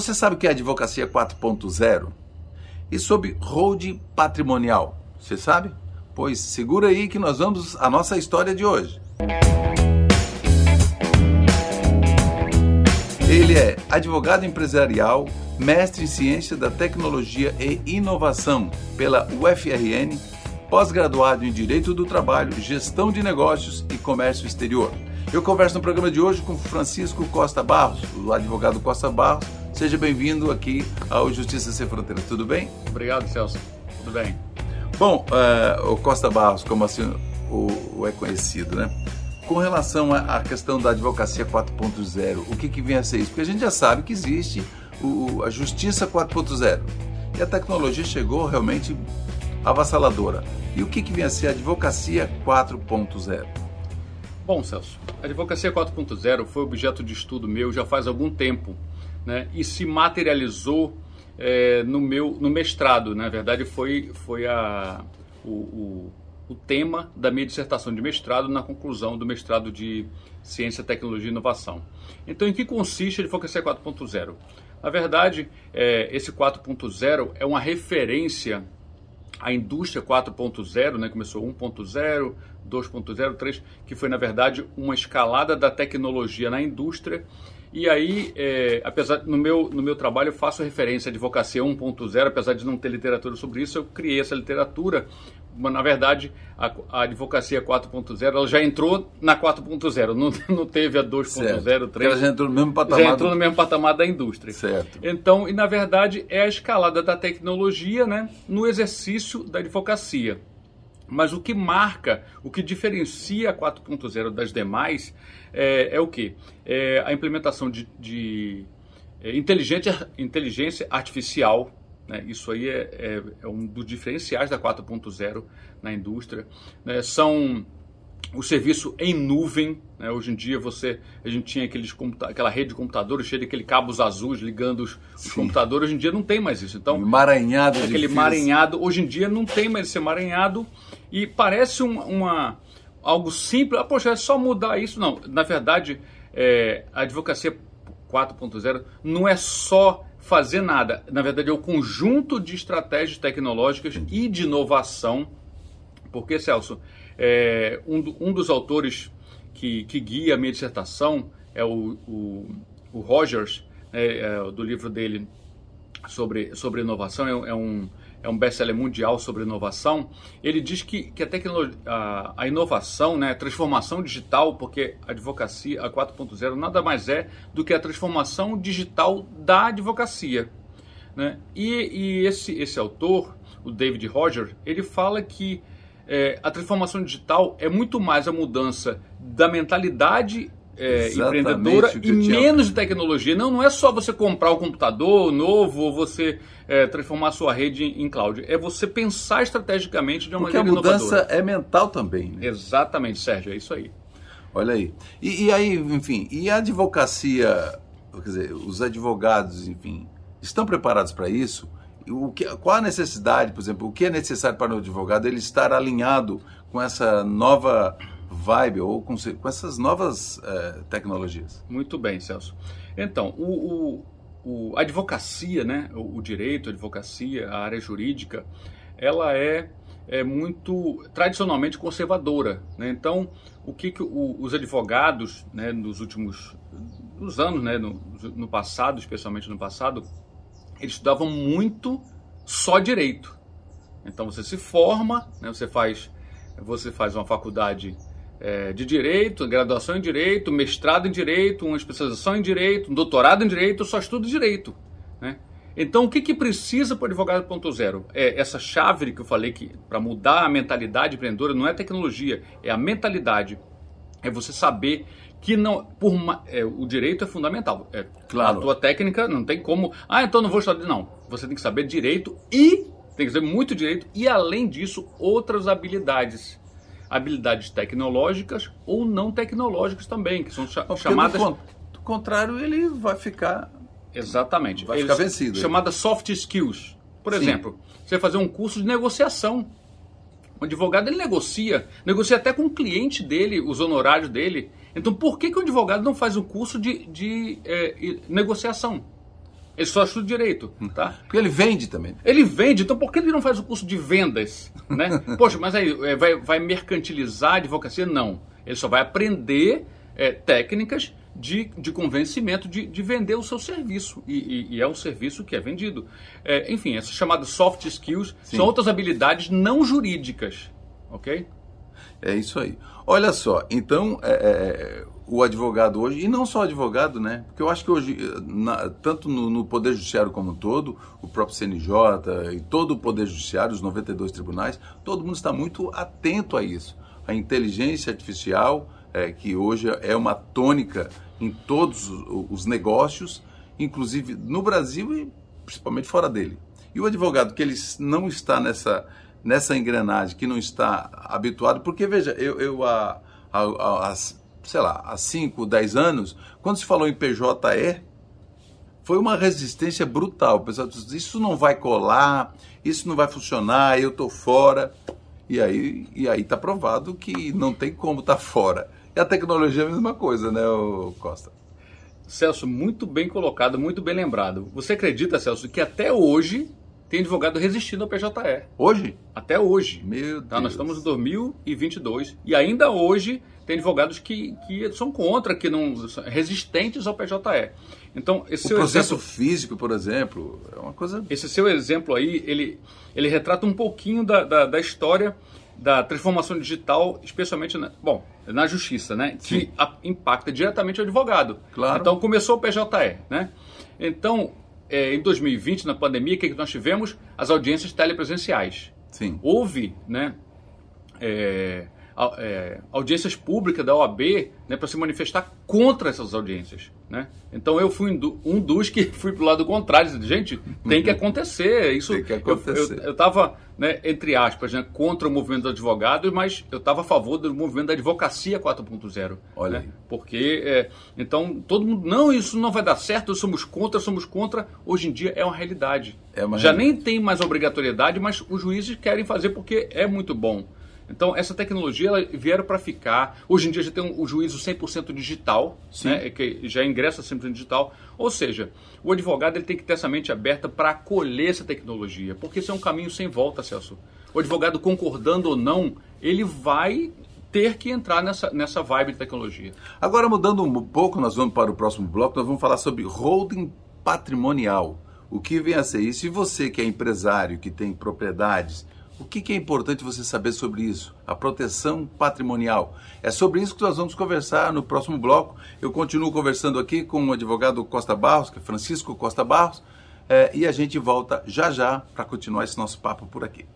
Você sabe o que é advocacia 4.0? E sobre hold patrimonial, você sabe? Pois segura aí que nós vamos à nossa história de hoje. Ele é advogado empresarial, mestre em ciência da tecnologia e inovação pela UFRN, pós-graduado em Direito do Trabalho, Gestão de Negócios e Comércio Exterior. Eu converso no programa de hoje com Francisco Costa Barros, o advogado Costa Barros. Seja bem-vindo aqui ao Justiça Sem Fronteiras. Tudo bem? Obrigado, Celso. Tudo bem. Bom, uh, o Costa Barros, como assim o, o é conhecido, né? Com relação à questão da advocacia 4.0, o que, que vem a ser isso? Porque a gente já sabe que existe o, a justiça 4.0 e a tecnologia chegou realmente avassaladora. E o que, que vem a ser a advocacia 4.0? Bom, Celso, a Advocacia 4.0 foi objeto de estudo meu já faz algum tempo né, e se materializou é, no meu no mestrado. Na verdade, foi, foi a, o, o, o, tema da minha dissertação de mestrado na conclusão do mestrado de Ciência, Tecnologia e Inovação. Então, em que consiste a Advocacia 4.0? Na verdade, é, esse 4.0 é uma referência à indústria 4.0, né? começou 1.0, 2.0, 3, que foi na verdade uma escalada da tecnologia na indústria. E aí, é, apesar no meu, no meu trabalho eu faço referência à advocacia 1.0, apesar de não ter literatura sobre isso, eu criei essa literatura. Mas, na verdade, a, a advocacia 4.0 ela já entrou na 4.0, não, não teve a 2.0, 3. Ela já entrou no mesmo patamar. Já entrou no mesmo patamar da indústria. Certo. Então, e na verdade, é a escalada da tecnologia né, no exercício da advocacia. Mas o que marca, o que diferencia a 4.0 das demais é, é, o que? É a implementação de, de é, inteligência, artificial. Né? Isso aí é, é, é, um dos diferenciais da 4.0 na indústria. Né? São o serviço em nuvem. Né? Hoje em dia você, a gente tinha aqueles, aquela rede de computadores cheia daquele cabos azuis ligando os, os computadores. Hoje em dia não tem mais isso. Então, emaranhado. Aquele emaranhado. Hoje em dia não tem mais esse emaranhado e parece um, uma, algo simples. Ah, poxa, é só mudar isso. Não, na verdade, é, a advocacia 4.0 não é só fazer nada. Na verdade, é o conjunto de estratégias tecnológicas e de inovação. Porque, Celso, é, um, um, dos autores que, que, guia a minha dissertação é o, o, o Rogers, é, é, do livro dele sobre, sobre inovação. É, é um é um best-seller mundial sobre inovação, ele diz que, que a, tecnologia, a, a inovação, né, a transformação digital, porque a advocacia, a 4.0, nada mais é do que a transformação digital da advocacia. Né? E, e esse, esse autor, o David Roger, ele fala que é, a transformação digital é muito mais a mudança da mentalidade é, empreendedora e menos de tecnologia. Não, não é só você comprar um computador novo ou você é, transformar a sua rede em, cloud. É você pensar estrategicamente de uma Porque maneira inovadora. Porque a mudança é mental também. Né? Exatamente, Sérgio, é isso aí. Olha aí. E, e, aí, enfim, e a advocacia, quer dizer, os advogados, enfim, estão preparados para isso? O que, qual a necessidade, por exemplo, o que é necessário para o advogado ele estar alinhado com essa nova vibe ou com, com essas novas é, tecnologias? Muito bem, Celso. Então, o, o, o a advocacia, né, o, o, direito, a advocacia, a área jurídica, ela é, é muito tradicionalmente conservadora. Né? Então, o que, que os advogados, né, nos últimos nos anos, né, no, no passado, especialmente no passado, eles estudavam muito só direito. Então você se forma, né, você faz você faz uma faculdade é, de direito, graduação em direito, mestrado em direito, uma especialização em direito, um doutorado em direito, só estudo direito. Né? Então, o que, que precisa para o advogado ponto zero? É essa chave que eu falei que para mudar a mentalidade empreendedora não é tecnologia, é a mentalidade. É você saber que não por uma, é, o direito é fundamental. É, claro. A tua técnica não tem como. Ah, então não vou estudar. Não. Você tem que saber direito e tem que saber muito direito e além disso outras habilidades habilidades tecnológicas ou não tecnológicas também, que são chamadas. Do, do, contrário, ele vai ficar. Exatamente. Vai ficar vencido. Chamadas soft skills. Por Sim. exemplo, você fazer um curso de negociação. O advogado ele negocia, negocia até com o cliente dele, os honorários dele. Então, por que, que o advogado não faz um curso de, de é, negociação? Ele só estuda direito, tá? Porque ele vende também. Ele vende, então por que ele não faz o curso de vendas? Né? Poxa, mas aí é, vai, vai mercantilizar a advocacia? Não. Ele só vai aprender é, técnicas de, de convencimento de, de vender o seu serviço. E, e, e é um serviço que é vendido. É, enfim, essas chamadas soft skills Sim. são outras habilidades não jurídicas. Ok? É isso aí. Olha só, então é, é, o advogado hoje, e não só advogado, né? Porque eu acho que hoje, na, tanto no, no, Poder Judiciário como um todo, o próprio CNJ e todo o Poder Judiciário, os 92 tribunais, todo mundo está muito atento a isso. A inteligência artificial, é, que hoje é uma tônica em todos os negócios, inclusive no Brasil e principalmente fora dele. E o advogado que ele não está nessa, nessa engrenagem, que não está habituado, porque veja, eu, eu há, há, há, sei lá, há 5, 10 anos, quando se falou em PJE, foi uma resistência brutal. O pessoal disse, isso não vai colar, isso não vai funcionar, eu estou fora. E aí e aí está provado que não tem como estar tá fora. E a tecnologia é a mesma coisa, né, Costa? Celso, muito bem colocado, muito bem lembrado. Você acredita, Celso, que até hoje tem advogado resistindo ao PJE? Hoje? Até hoje. Meu Deus. Tá, nós estamos em 2022 e ainda hoje tem advogados que, que são contra, que não resistentes ao PJE. Então, esse o processo exemplo, físico, por exemplo, é uma coisa. Esse seu exemplo aí, ele, ele retrata um pouquinho da, da, da história da transformação digital, especialmente na, bom, na justiça, né? Sim. Que a, impacta diretamente o advogado. Claro. Então começou o PJE, né? Então, é, em 2020, na pandemia, o que, que nós tivemos? As audiências telepresenciais. Sim. Houve, né? É, é, audiências públicas da OAB né, para se manifestar contra essas audiências. Né? Então eu fui um dos que fui para o lado contrário. Gente, tem que acontecer. Isso, tem que acontecer. Eu estava, né, entre aspas, né, contra o movimento dos advogados, mas eu estava a favor do movimento da advocacia 4.0. Olha né? Porque, é, então, todo mundo, não, isso não vai dar certo, somos contra, somos contra. Hoje em dia é uma realidade. É uma Já realidade. nem tem mais obrigatoriedade, mas os juízes querem fazer porque é muito bom. Então, essa tecnologia ela vieram para ficar. Hoje em dia já tem um, o juízo 100% digital, né, que já ingressa 100% digital. Ou seja, o advogado ele tem que ter essa mente aberta para acolher essa tecnologia, porque isso é um caminho sem volta, Celso. O advogado concordando ou não, ele vai ter que entrar nessa, nessa vibe de tecnologia. Agora, mudando um pouco, nós vamos para o próximo bloco, nós vamos falar sobre holding patrimonial. O que vem a ser isso? E você que é empresário, que tem propriedades, o que, é importante você saber sobre isso? A proteção patrimonial. É sobre isso que nós vamos conversar no próximo bloco. Eu continuo conversando aqui com o advogado Costa Barros, que é Francisco Costa Barros, é, e a gente volta já já para continuar esse nosso papo por aqui.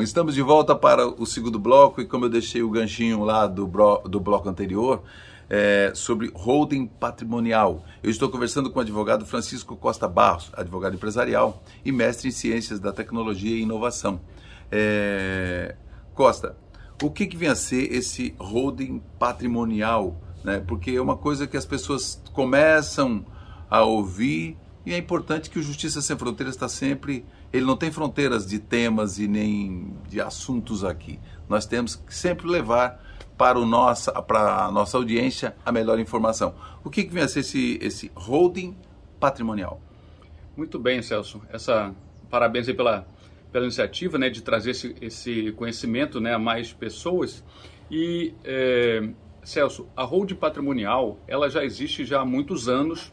Estamos de volta para o segundo bloco e como eu deixei o ganchinho lá do, do bloco anterior, é, sobre holding patrimonial. Eu estou conversando com o advogado Francisco Costa Barros, advogado empresarial e mestre em ciências da tecnologia e inovação. É, Costa, o que, que vem a ser esse holding patrimonial? Né? Porque é uma coisa que as pessoas começam a ouvir e é importante que o Justiça Sem Fronteiras está sempre. Ele não tem fronteiras de temas e nem de assuntos aqui. Nós temos que sempre levar para, o nossa, para a nossa audiência a melhor informação. O que, que vem a ser esse, esse holding patrimonial? Muito bem, Celso. Essa, parabéns pela, pela iniciativa né, de trazer esse, esse conhecimento né, a mais pessoas. E, é, Celso, a holding patrimonial ela já existe já há muitos anos,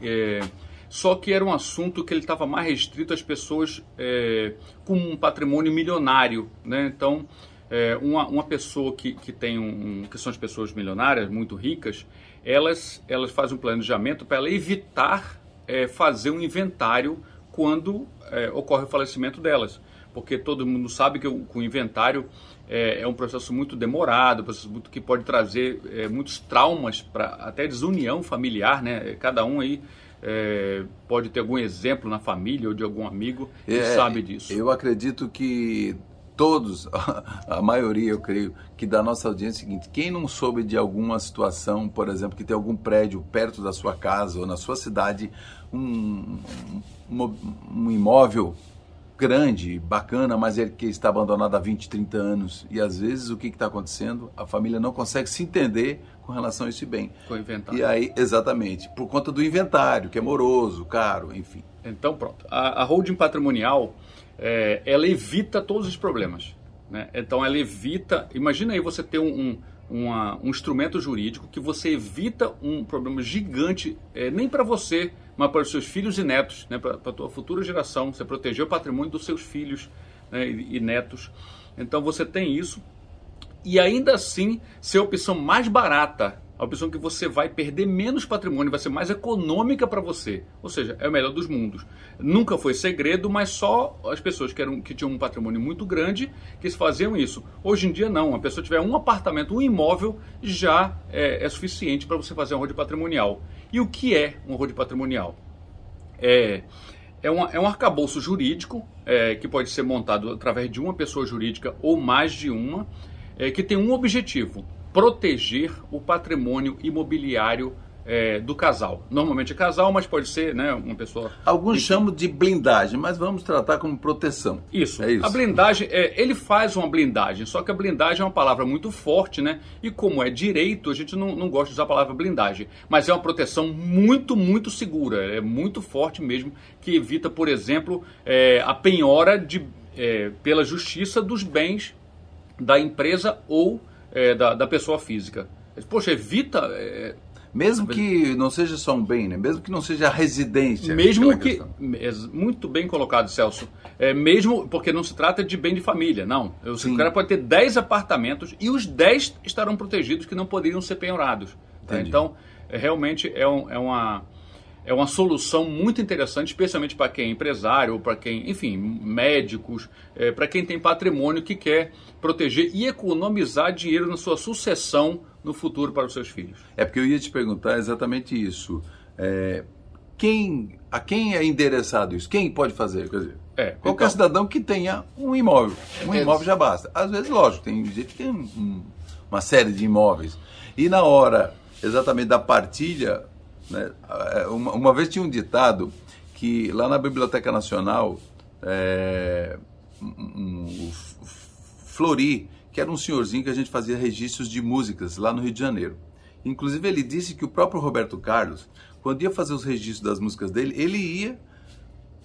é, só que era um assunto que ele estava mais restrito às pessoas é, com um patrimônio milionário. Né? Então, é, uma, uma pessoa que, que tem um, que são as pessoas milionárias, muito ricas, elas, elas fazem um planejamento para evitar é, fazer um inventário quando é, ocorre o falecimento delas. Porque todo mundo sabe que o, o inventário é, é, um processo muito demorado, um processo muito, que pode trazer é, muitos traumas, para até desunião familiar, né? Cada um aí é, pode ter algum exemplo na família ou de algum amigo que é, sabe disso. Eu acredito que todos, a maioria eu creio, que da nossa audiência é o seguinte: quem não soube de alguma situação, por exemplo, que tem algum prédio perto da sua casa ou na sua cidade, um, um, um imóvel grande, bacana, mas ele que está abandonado há 20, 30 anos. E às vezes o que está acontecendo? A família não consegue se entender com relação a esse bem. Com o inventário. E aí, exatamente, por conta do inventário, que é moroso, caro, enfim. Então, pronto. A, a holding patrimonial, é, ela evita todos os problemas. Né? Então, ela evita. Imagina aí você ter um, um, uma, um instrumento jurídico que você evita um problema gigante, é, nem para você, mas para os seus filhos e netos, né? para a tua futura geração. Você proteger o patrimônio dos seus filhos né? e, e netos. Então, você tem isso e ainda assim ser a opção mais barata, a opção que você vai perder menos patrimônio, vai ser mais econômica para você. Ou seja, é o melhor dos mundos. Nunca foi segredo, mas só as pessoas que, eram, que tinham um patrimônio muito grande que faziam isso. Hoje em dia não. A pessoa tiver um apartamento, um imóvel, já é, é suficiente para você fazer um road patrimonial. E o que é um road patrimonial? É, é, é um arcabouço jurídico é, que pode ser montado através de uma pessoa jurídica ou mais de uma é, que tem um objetivo: proteger o patrimônio imobiliário é, do casal. Normalmente é casal, mas pode ser né, uma pessoa. Alguns chamam de blindagem, mas vamos tratar como proteção. Isso. É isso. A blindagem, é, ele faz uma blindagem, só que a blindagem é uma palavra muito forte, né? E como é direito, a gente não, não gosta de usar a palavra blindagem. Mas é uma proteção muito, muito segura. É muito forte mesmo, que evita, por exemplo, é, a penhora de, é, pela justiça dos bens da empresa ou é, da, da, pessoa física. Poxa, evita. É, mesmo que não seja só um bem, né? mesmo que não seja a residência. Mesmo que. Muito bem colocado, Celso. É, mesmo porque não se trata de bem de família, não. O cara pode ter 10 apartamentos e os 10 estarão protegidos que não poderiam ser penhorados. Tá? Então, é, realmente é, um, é uma é uma solução muito interessante, especialmente para quem é empresário, ou para quem, enfim, médicos, é, para quem tem patrimônio que quer proteger e economizar dinheiro na sua sucessão no futuro para os seus filhos. É porque eu ia te perguntar exatamente isso. É, quem, a quem é endereçado isso? Quem pode fazer? Quer dizer, é, qualquer então, cidadão que tenha um imóvel. Um é, imóvel já basta. Às vezes, lógico, tem gente que tem um, uma série de imóveis. E na hora exatamente da partilha, né? É, uma, uma, vez tinha um ditado que lá na Biblioteca Nacional, é, um, um, Flori, que era um senhorzinho que a gente fazia registros de músicas lá no Rio de Janeiro. Inclusive ele disse que o próprio Roberto Carlos, quando ia fazer os registros das músicas dele, ele ia,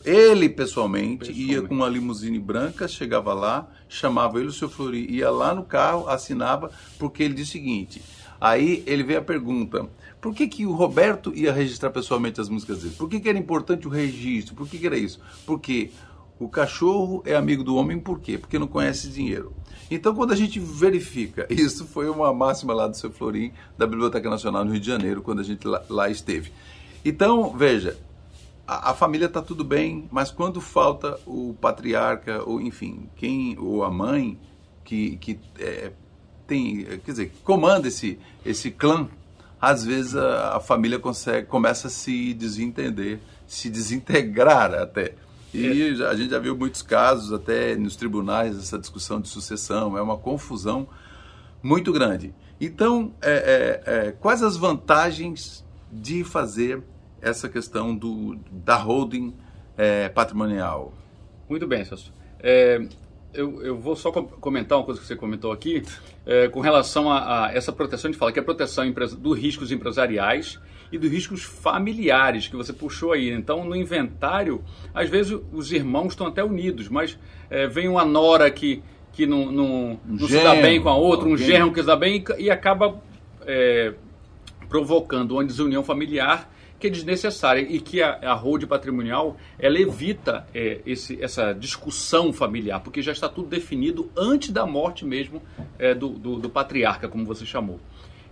ele pessoalmente, pessoalmente. ia com uma limusine branca, chegava lá, chamava ele, o seu Flori, ia lá no carro, assinava, porque ele disse o seguinte, aí ele veio a pergunta, por que, que o Roberto ia registrar pessoalmente as músicas dele? Por que, que era importante o registro? Por que, que era isso? Porque o cachorro é amigo do homem por quê? Porque não conhece dinheiro. Então, quando a gente verifica, isso foi uma máxima lá do seu Florim, da Biblioteca Nacional no Rio de Janeiro, quando a gente lá, lá esteve. Então, veja, a, a família está tudo bem, mas quando falta o patriarca, ou enfim, quem, ou a mãe, que, que é, tem, quer dizer, comanda esse, esse clã às vezes a, a, família consegue, começa a se desentender, se desintegrar até. E é. a gente já viu muitos casos, até nos tribunais, essa discussão de sucessão, é uma confusão muito grande. Então, é, é, é quais as vantagens de fazer essa questão do, da holding é, patrimonial? Muito bem, Celso. É, eu, eu vou só comentar uma coisa que você comentou aqui, é, com relação a, a, essa proteção, a gente fala que é a proteção dos riscos empresariais e dos riscos familiares que você puxou aí. Então, no inventário, às vezes os irmãos estão até unidos, mas é, vem uma nora que, que não, não, não se dá bem com a outra, um gerro que se dá bem e, e acaba é, provocando uma desunião familiar que é desnecessária e que a, a hold patrimonial ela evita é, esse, essa discussão familiar, porque já está tudo definido antes da morte mesmo é, do, do, do, patriarca, como você chamou.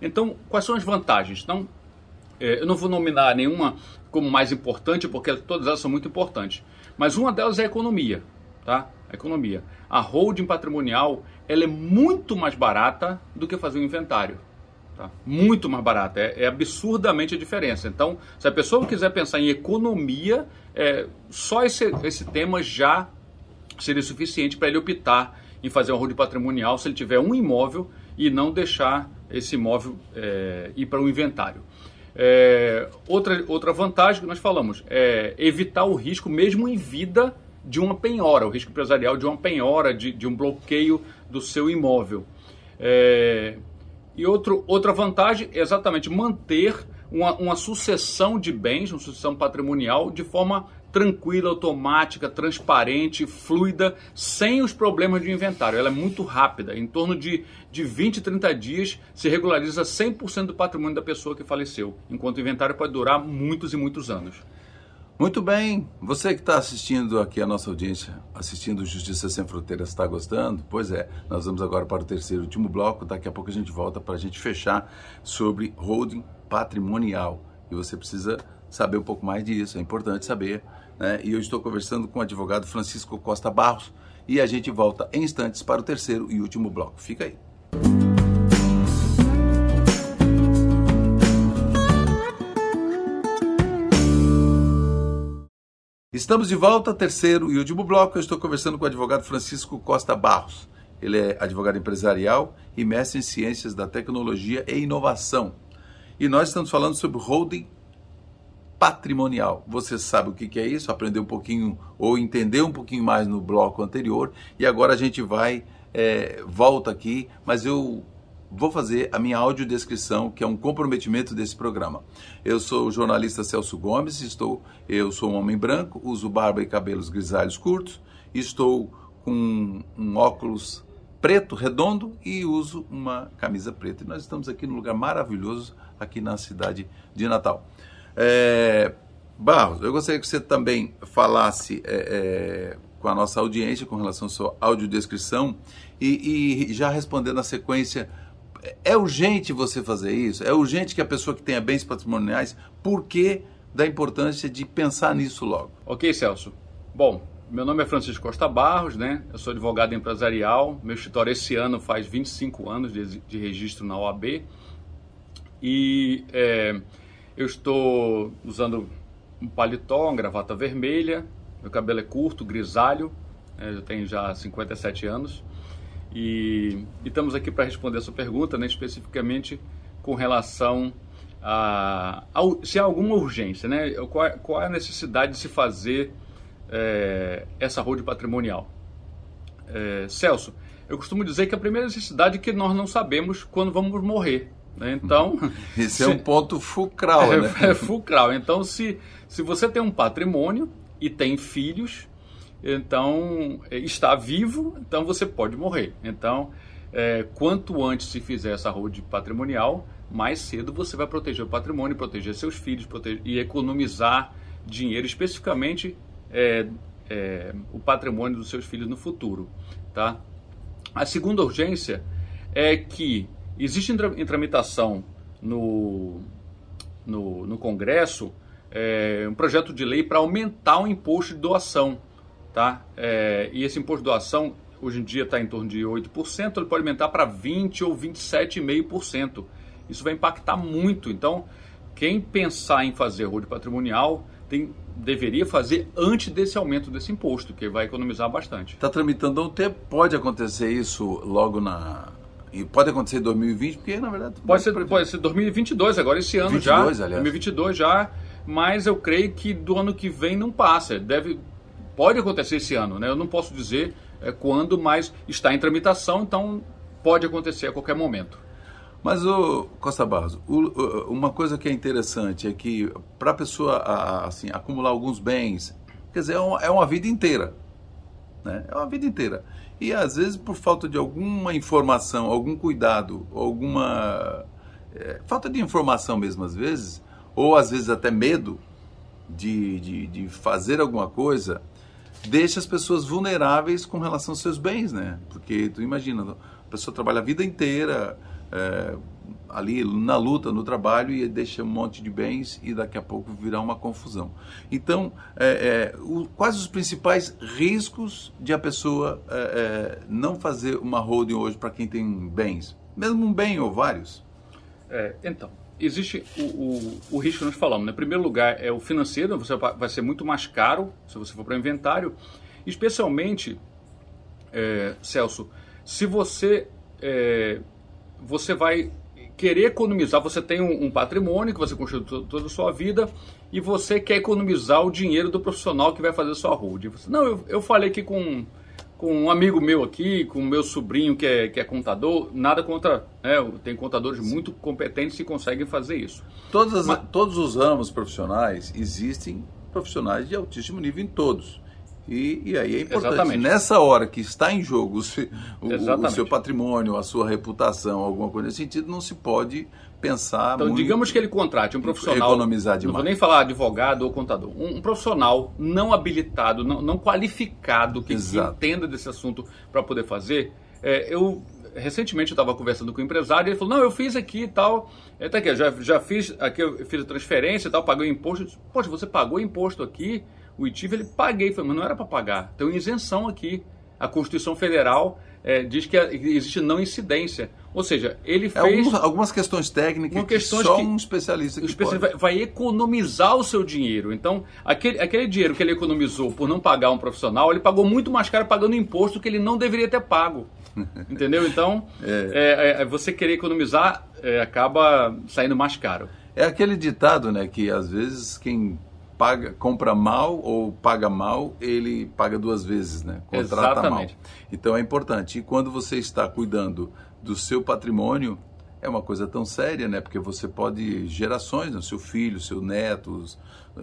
Então, quais são as vantagens? Então, é, eu não vou nominar nenhuma como mais importante, porque todas elas são muito importantes, mas uma delas é a economia, tá? A economia. A holding patrimonial ela é muito mais barata do que fazer um inventário. Tá? Muito mais barata, é, é, absurdamente a diferença. Então, se a pessoa quiser pensar em economia, é, só esse, esse tema já seria suficiente para ele optar em fazer um rodo patrimonial se ele tiver um imóvel e não deixar esse imóvel é, ir para o inventário. É, outra, outra vantagem que nós falamos é evitar o risco, mesmo em vida, de uma penhora, o risco empresarial de uma penhora, de, de um bloqueio do seu imóvel. É, e outro, outra vantagem é exatamente manter uma, uma sucessão de bens, uma sucessão patrimonial, de forma tranquila, automática, transparente, fluida, sem os problemas de inventário. Ela é muito rápida, em torno de, de 20, 30 dias se regulariza 100% do patrimônio da pessoa que faleceu, enquanto o inventário pode durar muitos e muitos anos. Muito bem, você que está assistindo aqui a nossa audiência, assistindo Justiça Sem Fronteiras, está gostando? Pois é, nós vamos agora para o terceiro e último bloco, daqui a pouco a gente volta para a gente fechar sobre holding patrimonial. E você precisa saber um pouco mais disso, é importante saber. Né? E eu estou conversando com o advogado Francisco Costa Barros e a gente volta em instantes para o terceiro e último bloco. Fica aí. Estamos de volta, terceiro e último bloco. Eu estou conversando com o advogado Francisco Costa Barros. Ele é advogado empresarial e mestre em ciências da tecnologia e inovação. E nós estamos falando sobre holding patrimonial. Você sabe o que é isso? Aprendeu um pouquinho ou entendeu um pouquinho mais no bloco anterior. E agora a gente vai, é, volta aqui, mas eu vou fazer a minha audiodescrição, que é um comprometimento desse programa. Eu sou o jornalista Celso Gomes, estou, eu sou um homem branco, uso barba e cabelos grisalhos curtos, estou com um óculos preto redondo e uso uma camisa preta. E nós estamos aqui num lugar maravilhoso, aqui na cidade de Natal. É, Barros, eu gostaria que você também falasse é, é, com a nossa audiência com relação à sua audiodescrição e, e já respondendo na sequência é urgente você fazer isso? É urgente que a pessoa que tenha bens patrimoniais, por que da importância de pensar nisso logo? Ok, Celso. Bom, meu nome é Francisco Costa Barros, né? Eu sou advogado empresarial. Meu escritório esse ano faz 25 anos de, de registro na OAB. E é, eu estou usando um paletó, uma gravata vermelha. Meu cabelo é curto, grisalho. É, eu tenho já 57 anos. E, e estamos aqui para responder a sua pergunta, né, especificamente com relação a, a, se há alguma urgência, né? Qual, qual é a necessidade de se fazer é, essa road patrimonial? É, Celso, eu costumo dizer que a primeira necessidade é que nós não sabemos quando vamos morrer. Né? Então, esse é um ponto fulcral, é, né? É fulcral. Então, se, se você tem um patrimônio e tem filhos, então é, está vivo, então você pode morrer. Então, é, quanto antes se fizer essa road patrimonial, mais cedo você vai proteger o patrimônio, proteger seus filhos proteger, e economizar dinheiro, especificamente é, é, o patrimônio dos seus filhos no futuro. Tá? A segunda urgência é que existe em tramitação no, no, no Congresso é, um projeto de lei para aumentar o imposto de doação tá? É, e esse imposto de doação hoje em dia está em torno de 8%, ele pode aumentar para 20% ou 27,5%. Isso vai impactar muito. Então, quem pensar em fazer road patrimonial tem, deveria fazer antes desse aumento desse imposto, que vai economizar bastante. Está tramitando há um tempo, pode acontecer isso logo na. E pode acontecer em 2020, porque na verdade. Pode ser, pode ser 2022, agora esse ano 22, já. Aliás. 2022 já, mas eu creio que do ano que vem não passa. Deve Pode acontecer esse ano, né? Eu não posso dizer é, quando, mas está em tramitação, então pode acontecer a qualquer momento. Mas o Costa Barros, o, uma coisa que é interessante é que para a pessoa assim acumular alguns bens, quer dizer, é uma, é uma vida inteira, né? É uma vida inteira. E às vezes por falta de alguma informação, algum cuidado, alguma é, falta de informação mesmo às vezes, ou às vezes até medo de, de, de fazer alguma coisa, deixa as pessoas vulneráveis com relação aos seus bens, né? Porque tu imagina, a pessoa trabalha a vida inteira é, ali na luta, no trabalho e deixa um monte de bens e daqui a pouco virá uma confusão. Então, é, é, o, quais os principais riscos de a pessoa é, é, não fazer uma holding hoje para quem tem bens? Mesmo um bem ou vários? É, então, existe o, o, o, risco que nós falamos. Né? Em primeiro lugar, é o financeiro, você vai ser muito mais caro se você for para o inventário, especialmente, é, Celso, se você, é, você vai querer economizar, você tem um, um, patrimônio que você construiu toda a sua vida e você quer economizar o dinheiro do profissional que vai fazer a sua holding. Você, não, eu, eu falei aqui com, com um amigo meu aqui, com meu sobrinho que é, que é contador, nada contra, né, tem contadores muito competentes que conseguem fazer isso. Todas, Mas, todos os ramos profissionais existem profissionais de altíssimo nível em todos. E, e aí é importante, Exatamente. nessa hora que está em jogo o, seu, o, o, seu patrimônio, a sua reputação, alguma coisa nesse sentido, não se pode pensar Então, muito, digamos que ele contrate um profissional, economizar demais. não vou nem falar advogado ou contador, um, um profissional não habilitado, não, não qualificado, que, que, entenda desse assunto para poder fazer. É, eu recentemente eu estava conversando com o um empresário e ele falou, não, eu fiz aqui e tal, é, tá aqui, já, já fiz aqui, eu fiz a transferência e tal, paguei o imposto. Poxa, você pagou imposto aqui? o ITIV ele paguei, falei, mas não era para pagar, tem uma isenção aqui. A Constituição Federal é, diz que existe não incidência. Ou seja, ele é, fez. algumas, algumas, questões técnicas que só que um especialista que especialista vai, vai, economizar o seu dinheiro. Então, aquele, aquele dinheiro que ele economizou por não pagar um profissional, ele pagou muito mais caro pagando imposto que ele não deveria ter pago. Entendeu? Então, é. É, é você querer economizar é, acaba saindo mais caro. É aquele ditado, né, que às vezes quem paga, compra mal ou paga mal, ele paga duas vezes, né? Contrata Exatamente. mal. Então é importante. E quando você está cuidando do seu patrimônio, é uma coisa tão séria, né? Porque você pode gerações, né? seu filho, seu netos,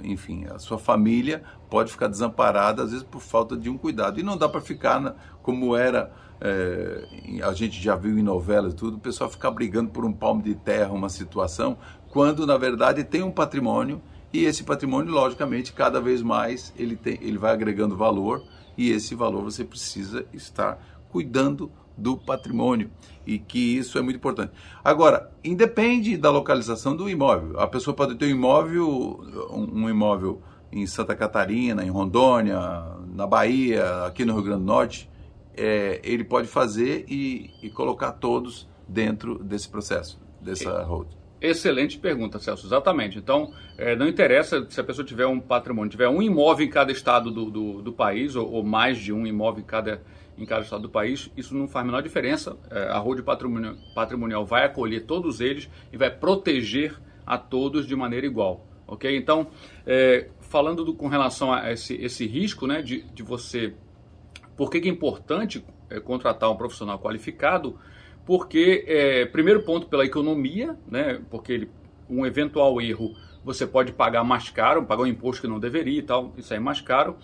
enfim, a sua família pode ficar desamparada às vezes por falta de um cuidado. E não dá para ficar na, como era é, a gente já viu em novelas e tudo, o pessoal ficar brigando por um palmo de terra, uma situação, quando na verdade tem um patrimônio e esse patrimônio, logicamente, cada vez mais ele, tem, ele vai agregando valor e esse valor você precisa estar cuidando do patrimônio e que isso é muito importante. Agora, independe da localização do imóvel. A pessoa pode ter um imóvel, um, imóvel em Santa Catarina, em Rondônia, na Bahia, aqui no Rio Grande do Norte. É, ele pode fazer e, e, colocar todos dentro desse processo, dessa road. Excelente pergunta, Celso. Exatamente. Então, é, não interessa se a pessoa tiver um patrimônio, tiver um imóvel em cada estado do, do, do país, ou, ou, mais de um imóvel em cada, em cada estado do país, isso não faz a menor diferença. É, a Road patrimonial, patrimonial vai acolher todos eles e vai proteger a todos de maneira igual. Ok? Então, é, falando do, com relação a esse, esse risco né, de, de você. Por que, que é importante é, contratar um profissional qualificado? Porque, é, primeiro ponto, pela economia, né, porque ele, um eventual erro você pode pagar mais caro, pagar um imposto que não deveria e tal, isso aí é mais caro.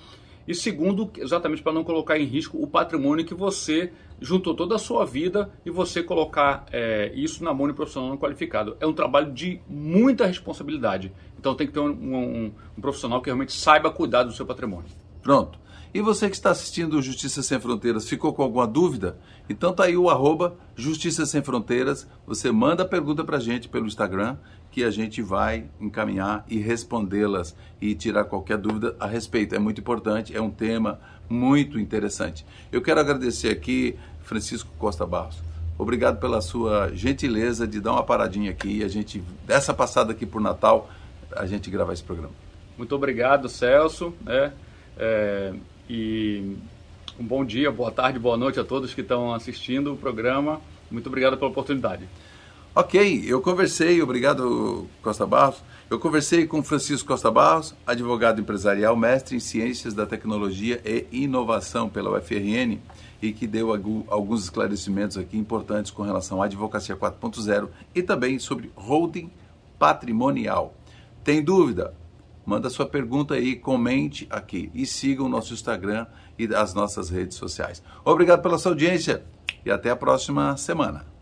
E segundo, exatamente para não colocar em risco o patrimônio que você juntou toda a sua vida e você colocar é, isso na mão de um profissional não qualificado. É um trabalho de muita responsabilidade. Então tem que ter um, um, um profissional que realmente saiba cuidar do seu patrimônio. Pronto. E você que está assistindo Justiça Sem Fronteiras, ficou com alguma dúvida? Então tá aí o arroba Justiça Sem Fronteiras. Você manda a pergunta para a gente pelo Instagram que a gente vai encaminhar e respondê-las e tirar qualquer dúvida a respeito. É muito importante, é um tema muito interessante. Eu quero agradecer aqui Francisco Costa Barros. Obrigado pela sua gentileza de dar uma paradinha aqui e a gente, dessa passada aqui por Natal, a gente gravar esse programa. Muito obrigado, Celso. É, é e um bom dia, boa tarde, boa noite a todos que estão assistindo o programa. Muito obrigado pela oportunidade. Ok, eu conversei, obrigado Costa Barros. Eu conversei com Francisco Costa Barros, advogado empresarial, mestre em Ciências da Tecnologia e Inovação pela UFRN e que deu alguns esclarecimentos aqui importantes com relação à Advocacia 4.0 e também sobre holding patrimonial. Tem dúvida? Manda sua pergunta aí, comente aqui e siga o nosso Instagram e as nossas redes sociais. Obrigado pela sua audiência e até a próxima semana.